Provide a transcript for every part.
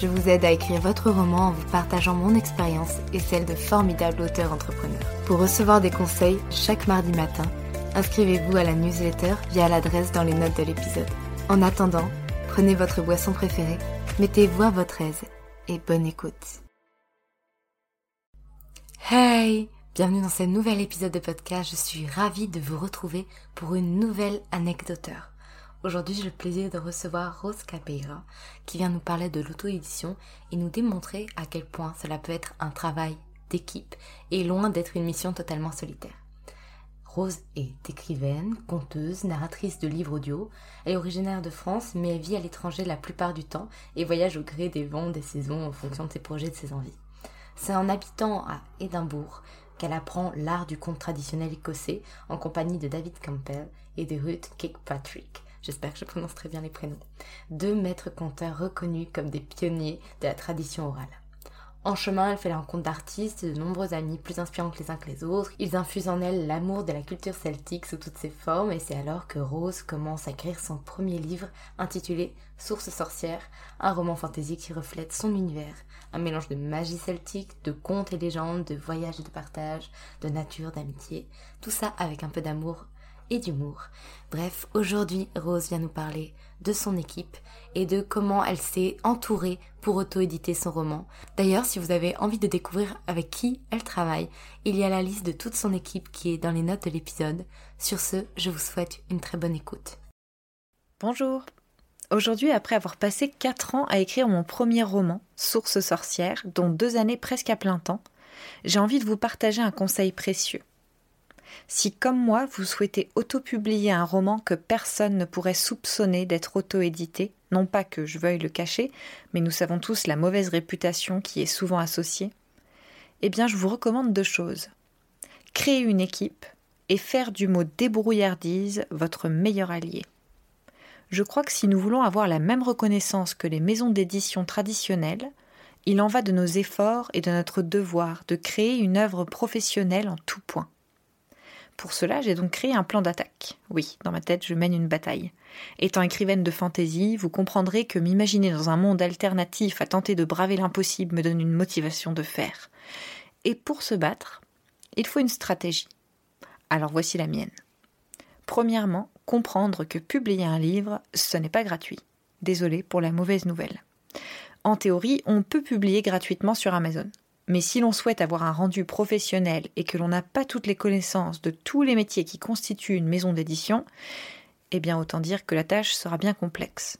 je vous aide à écrire votre roman en vous partageant mon expérience et celle de formidables auteurs entrepreneurs. Pour recevoir des conseils chaque mardi matin, inscrivez-vous à la newsletter via l'adresse dans les notes de l'épisode. En attendant, prenez votre boisson préférée, mettez-vous à votre aise et bonne écoute. Hey Bienvenue dans ce nouvel épisode de podcast, je suis ravie de vous retrouver pour une nouvelle anecdoteur. Aujourd'hui, j'ai le plaisir de recevoir Rose Capeira qui vient nous parler de l'auto-édition et nous démontrer à quel point cela peut être un travail d'équipe et loin d'être une mission totalement solitaire. Rose est écrivaine, conteuse, narratrice de livres audio. Elle est originaire de France mais vit à l'étranger la plupart du temps et voyage au gré des vents, des saisons en fonction de ses projets et de ses envies. C'est en habitant à Édimbourg qu'elle apprend l'art du conte traditionnel écossais en compagnie de David Campbell et de Ruth Kirkpatrick. J'espère que je prononce très bien les prénoms. Deux maîtres conteurs reconnus comme des pionniers de la tradition orale. En chemin, elle fait la rencontre d'artistes et de nombreux amis plus inspirants que les uns que les autres. Ils infusent en elle l'amour de la culture celtique sous toutes ses formes et c'est alors que Rose commence à écrire son premier livre intitulé Source sorcière, un roman fantasy qui reflète son univers, un mélange de magie celtique, de contes et légendes, de voyages et de partage, de nature, d'amitié, tout ça avec un peu d'amour et d'humour. Bref, aujourd'hui, Rose vient nous parler de son équipe et de comment elle s'est entourée pour auto-éditer son roman. D'ailleurs, si vous avez envie de découvrir avec qui elle travaille, il y a la liste de toute son équipe qui est dans les notes de l'épisode. Sur ce, je vous souhaite une très bonne écoute. Bonjour Aujourd'hui, après avoir passé 4 ans à écrire mon premier roman, Source sorcière, dont deux années presque à plein temps, j'ai envie de vous partager un conseil précieux. Si, comme moi, vous souhaitez auto-publier un roman que personne ne pourrait soupçonner d'être auto-édité, non pas que je veuille le cacher, mais nous savons tous la mauvaise réputation qui est souvent associée, eh bien je vous recommande deux choses. Créer une équipe et faire du mot débrouillardise votre meilleur allié. Je crois que si nous voulons avoir la même reconnaissance que les maisons d'édition traditionnelles, il en va de nos efforts et de notre devoir de créer une œuvre professionnelle en tout point. Pour cela, j'ai donc créé un plan d'attaque. Oui, dans ma tête, je mène une bataille. Étant écrivaine de fantaisie, vous comprendrez que m'imaginer dans un monde alternatif à tenter de braver l'impossible me donne une motivation de fer. Et pour se battre, il faut une stratégie. Alors voici la mienne. Premièrement, comprendre que publier un livre, ce n'est pas gratuit. Désolé pour la mauvaise nouvelle. En théorie, on peut publier gratuitement sur Amazon. Mais si l'on souhaite avoir un rendu professionnel et que l'on n'a pas toutes les connaissances de tous les métiers qui constituent une maison d'édition, eh bien autant dire que la tâche sera bien complexe.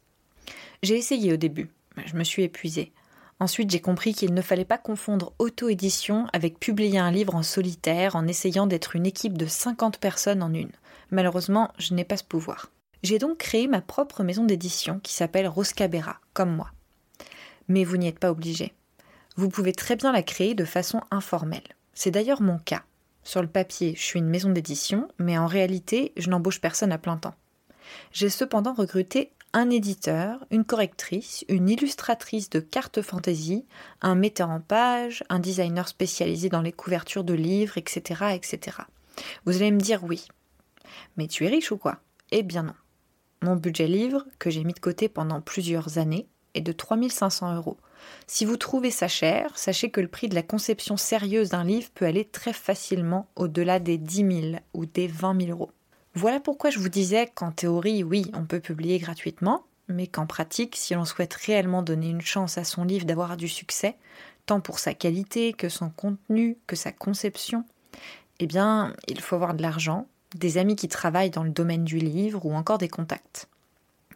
J'ai essayé au début, je me suis épuisée. Ensuite, j'ai compris qu'il ne fallait pas confondre auto-édition avec publier un livre en solitaire en essayant d'être une équipe de 50 personnes en une. Malheureusement, je n'ai pas ce pouvoir. J'ai donc créé ma propre maison d'édition qui s'appelle Roscabera, comme moi. Mais vous n'y êtes pas obligé vous pouvez très bien la créer de façon informelle. C'est d'ailleurs mon cas. Sur le papier, je suis une maison d'édition, mais en réalité, je n'embauche personne à plein temps. J'ai cependant recruté un éditeur, une correctrice, une illustratrice de cartes fantasy, un metteur en page, un designer spécialisé dans les couvertures de livres, etc., etc. Vous allez me dire oui. Mais tu es riche ou quoi? Eh bien non. Mon budget livre, que j'ai mis de côté pendant plusieurs années, est de 3500 euros. Si vous trouvez ça cher, sachez que le prix de la conception sérieuse d'un livre peut aller très facilement au-delà des 10 000 ou des 20 000 euros. Voilà pourquoi je vous disais qu'en théorie, oui, on peut publier gratuitement, mais qu'en pratique, si l'on souhaite réellement donner une chance à son livre d'avoir du succès, tant pour sa qualité que son contenu, que sa conception, eh bien, il faut avoir de l'argent, des amis qui travaillent dans le domaine du livre ou encore des contacts.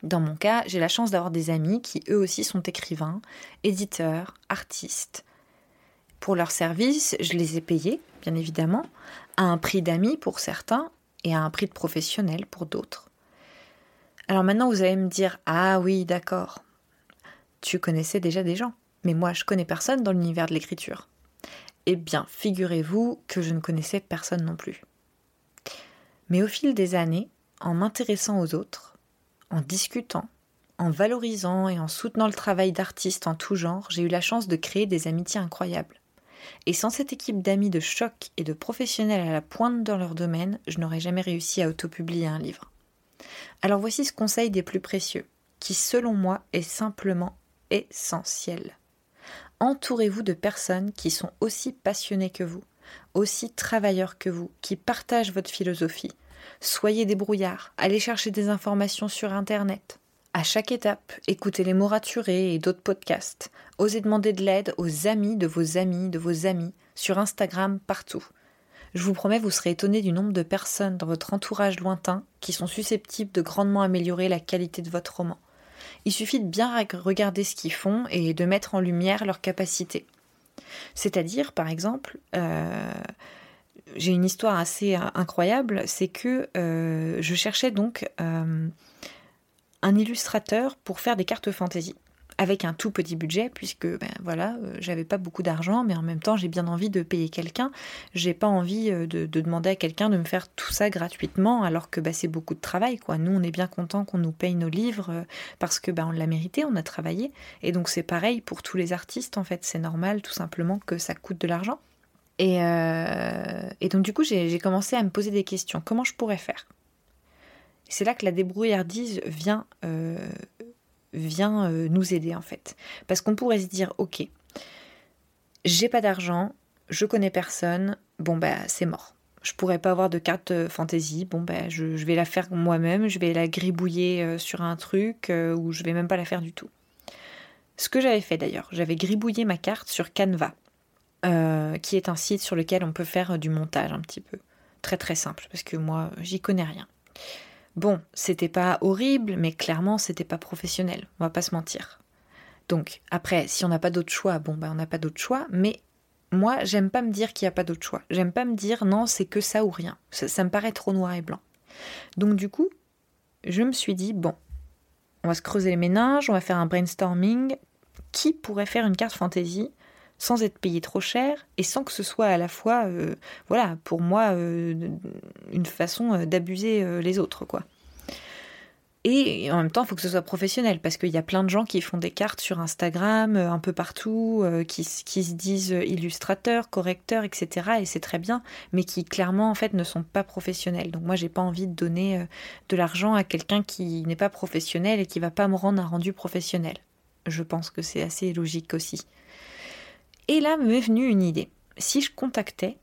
Dans mon cas, j'ai la chance d'avoir des amis qui eux aussi sont écrivains, éditeurs, artistes. Pour leurs services, je les ai payés, bien évidemment, à un prix d'amis pour certains et à un prix de professionnel pour d'autres. Alors maintenant, vous allez me dire Ah oui, d'accord. Tu connaissais déjà des gens, mais moi, je connais personne dans l'univers de l'écriture. Eh bien, figurez-vous que je ne connaissais personne non plus. Mais au fil des années, en m'intéressant aux autres, en discutant, en valorisant et en soutenant le travail d'artistes en tout genre, j'ai eu la chance de créer des amitiés incroyables. Et sans cette équipe d'amis de choc et de professionnels à la pointe dans leur domaine, je n'aurais jamais réussi à autopublier un livre. Alors voici ce conseil des plus précieux, qui selon moi est simplement essentiel. Entourez-vous de personnes qui sont aussi passionnées que vous, aussi travailleurs que vous, qui partagent votre philosophie. Soyez des brouillards, allez chercher des informations sur Internet. À chaque étape, écoutez les mots raturés et d'autres podcasts. Osez demander de l'aide aux amis de vos amis, de vos amis, sur Instagram, partout. Je vous promets, vous serez étonné du nombre de personnes dans votre entourage lointain qui sont susceptibles de grandement améliorer la qualité de votre roman. Il suffit de bien regarder ce qu'ils font et de mettre en lumière leurs capacités. C'est-à-dire, par exemple, euh, j'ai une histoire assez euh, incroyable, c'est que euh, je cherchais donc un illustrateur pour faire des cartes fantasy avec un tout petit budget, puisque ben voilà, euh, j'avais pas beaucoup d'argent, mais en même temps j'ai bien envie de payer quelqu'un. J'ai pas envie euh, de, demander à quelqu'un de me faire tout ça gratuitement, alors que ben, c'est beaucoup de travail. Quoi. Nous, on est bien content qu'on nous paye nos livres euh, parce que ben, on l'a mérité, on a travaillé. Et donc c'est pareil pour tous les artistes, en fait. C'est normal tout simplement que ça coûte de l'argent. Et, et, donc du coup, j'ai commencé à me poser des questions. Comment je pourrais faire? C'est là que la débrouillardise vient vient euh, nous aider en fait. Parce qu'on pourrait se dire, ok, j'ai pas d'argent, je connais personne, bon bah c'est mort. Je pourrais pas avoir de carte euh, fantasy, bon bah je, vais la faire moi-même, je vais la gribouiller euh, sur un truc ou je vais même pas la faire du tout. Ce que j'avais fait d'ailleurs, j'avais gribouillé ma carte sur Canva, qui est un site sur lequel on peut faire du montage un petit peu. Très très simple, parce que moi j'y connais rien. Bon, c'était pas horrible, mais clairement, c'était pas professionnel, on va pas se mentir. Donc, après, si on n'a pas d'autre choix, bon, ben, on n'a pas d'autre choix, mais moi, j'aime pas me dire qu'il n'y a pas d'autre choix. J'aime pas me dire non, c'est que ça ou rien. Ça, me paraît trop noir et blanc. Donc, du coup, je me suis dit, bon, on va se creuser les méninges, on va faire un brainstorming. Qui pourrait faire une carte fantasy sans être payé trop cher et sans que ce soit à la fois, euh, voilà, pour moi, euh, une façon euh, d'abuser les autres, quoi. Et en même temps, il faut que ce soit professionnel, parce qu'il y a plein de gens qui font des cartes sur Instagram, un peu partout, qui, se disent illustrateurs, correcteurs, etc. Et c'est très bien, mais qui clairement, en fait, ne sont pas professionnels. Donc moi, j'ai pas envie de donner de l'argent à quelqu'un qui n'est pas professionnel et qui va pas me rendre un rendu professionnel. Je pense que c'est assez logique aussi. Et là m'est venue une idée. Si je contactais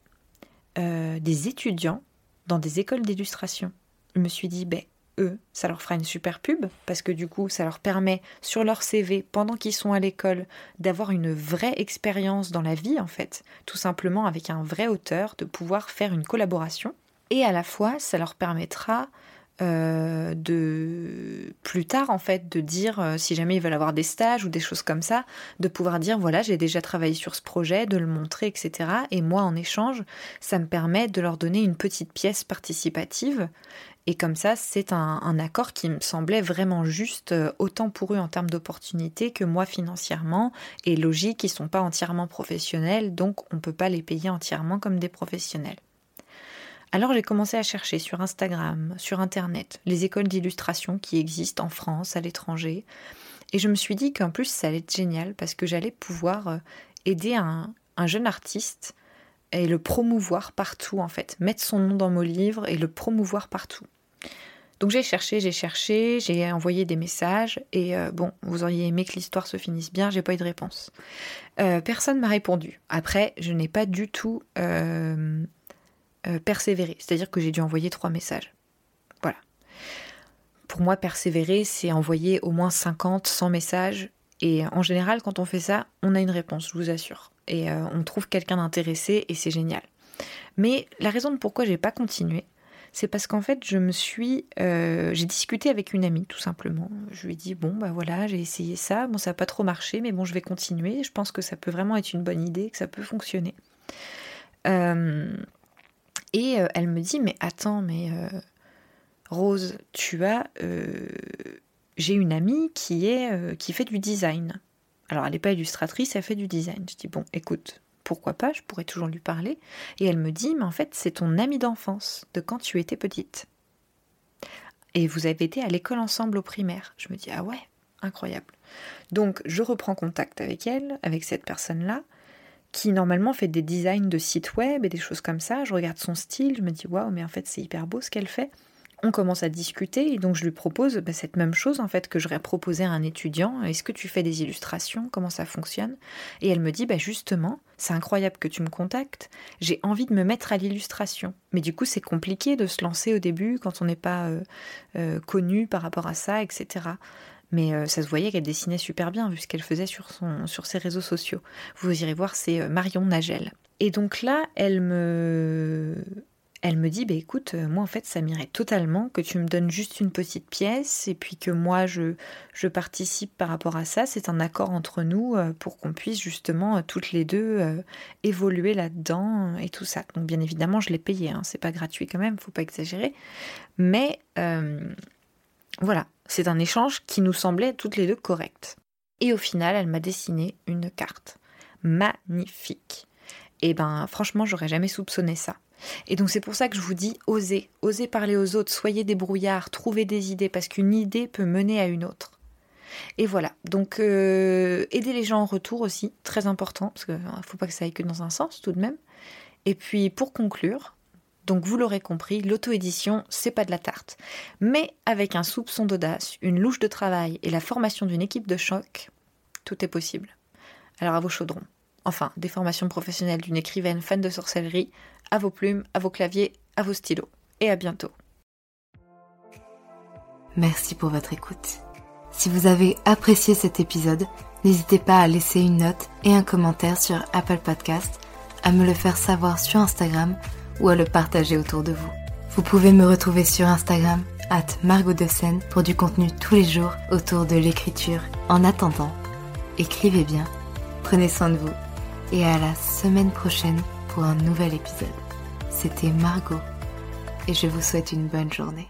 euh, des étudiants dans des écoles d'illustration, je me suis dit, ben, eux, ça leur fera une super pub, parce que du coup, ça leur permet, sur leur CV, pendant qu'ils sont à l'école, d'avoir une vraie expérience dans la vie, en fait, tout simplement avec un vrai auteur, de pouvoir faire une collaboration. Et à la fois, ça leur permettra euh, de plus tard en fait de dire euh, si jamais ils veulent avoir des stages ou des choses comme ça de pouvoir dire voilà j'ai déjà travaillé sur ce projet de le montrer etc et moi en échange ça me permet de leur donner une petite pièce participative. Et comme ça c'est un, accord qui me semblait vraiment juste euh, autant pour eux en termes d'opportunités que moi financièrement et logique. Ils sont pas entièrement professionnels donc on peut pas les payer entièrement comme des professionnels alors j'ai commencé à chercher sur Instagram, sur Internet, les écoles d'illustration qui existent en France, à l'étranger. Et je me suis dit qu'en plus ça allait être génial parce que j'allais pouvoir euh, aider un, jeune artiste et le promouvoir partout en fait, mettre son nom dans mon livre et le promouvoir partout. Donc j'ai cherché, j'ai cherché, j'ai envoyé des messages et euh, bon, vous auriez aimé que l'histoire se finisse bien, j'ai pas eu de réponse. Euh, personne m'a répondu. Après, je n'ai pas du tout persévéré, c'est-à-dire que j'ai dû envoyer trois messages. Voilà. Pour moi, persévérer, c'est envoyer au moins 50, 100 messages et en général, quand on fait ça, on a une réponse, je vous assure. Et on trouve quelqu'un d'intéressé et c'est génial. Mais la raison de pourquoi j'ai pas continué, c'est parce qu'en fait, je me suis. Euh, j'ai discuté avec une amie, tout simplement. Je lui ai dit bon, bah voilà, j'ai essayé ça. Bon, ça n'a pas trop marché, mais bon, je vais continuer. Je pense que ça peut vraiment être une bonne idée, que ça peut fonctionner. Euh, et euh, elle me dit mais attends, mais Rose, tu as. j'ai une amie qui, est, qui fait du design. Alors, elle n'est pas illustratrice, elle fait du design. Je dis bon, écoute, pourquoi pas, je pourrais toujours lui parler. Et elle me dit, mais en fait, c'est ton amie d'enfance, de quand tu étais petite. Et vous avez été à l'école ensemble au primaire. Je me dis, ah ouais, incroyable. Donc, je reprends contact avec elle, avec cette personne-là, qui normalement fait des designs de sites web et des choses comme ça. Je regarde son style, je me dis, waouh, mais en fait, c'est hyper beau ce qu'elle fait on commence à discuter et donc je lui propose bah, cette même chose en fait que j'aurais proposé à un étudiant. Est-ce que tu fais des illustrations? Comment ça fonctionne? Et elle me dit bah justement, c'est incroyable que tu me contactes. J'ai envie de me mettre à l'illustration, mais du coup c'est compliqué de se lancer au début quand on n'est pas euh, euh, connu par rapport à ça, etc. Mais euh, ça se voyait qu'elle dessinait super bien vu ce qu'elle faisait sur, ses réseaux sociaux. Vous irez voir, c'est Marion Nagel. Et donc là, elle me elle me dit bah écoute euh, moi en fait ça m'irait totalement que tu me donnes juste une petite pièce et puis que moi je, je participe par rapport à ça. C'est un accord entre nous euh, pour qu'on puisse justement euh, toutes les deux évoluer là-dedans et tout ça. Donc bien évidemment je l'ai payé hein, c'est pas gratuit quand même faut pas exagérer. Mais voilà c'est un échange qui nous semblait toutes les deux correct. Et au final elle m'a dessiné une carte. Magnifique. Et ben franchement j'aurais jamais soupçonné ça. Et donc c'est pour ça que je vous dis osez, osez parler aux autres, soyez des brouillards, trouvez des idées, parce qu'une idée peut mener à une autre. Et voilà, donc euh, aider les gens en retour aussi, très important, parce qu'il ne euh, faut pas que ça aille que dans un sens tout de même. Et puis pour conclure, donc vous l'aurez compris, l'auto-édition, c'est pas de la tarte. Mais avec un soupçon d'audace, une louche de travail et la formation d'une équipe de choc, tout est possible. Alors à vos chaudrons. Enfin, des formations professionnelles d'une écrivaine fan de sorcellerie, à vos plumes, à vos claviers, à vos stylos. Et à bientôt. Merci pour votre écoute. Si vous avez apprécié cet épisode, n'hésitez pas à laisser une note et un commentaire sur Apple Podcast, à me le faire savoir sur Instagram ou à le partager autour de vous. Vous pouvez me retrouver sur Instagram, at Margot pour du contenu tous les jours autour de l'écriture. En attendant, écrivez bien, prenez soin de vous et à la semaine prochaine pour un nouvel épisode. C'était Margot et je vous souhaite une bonne journée.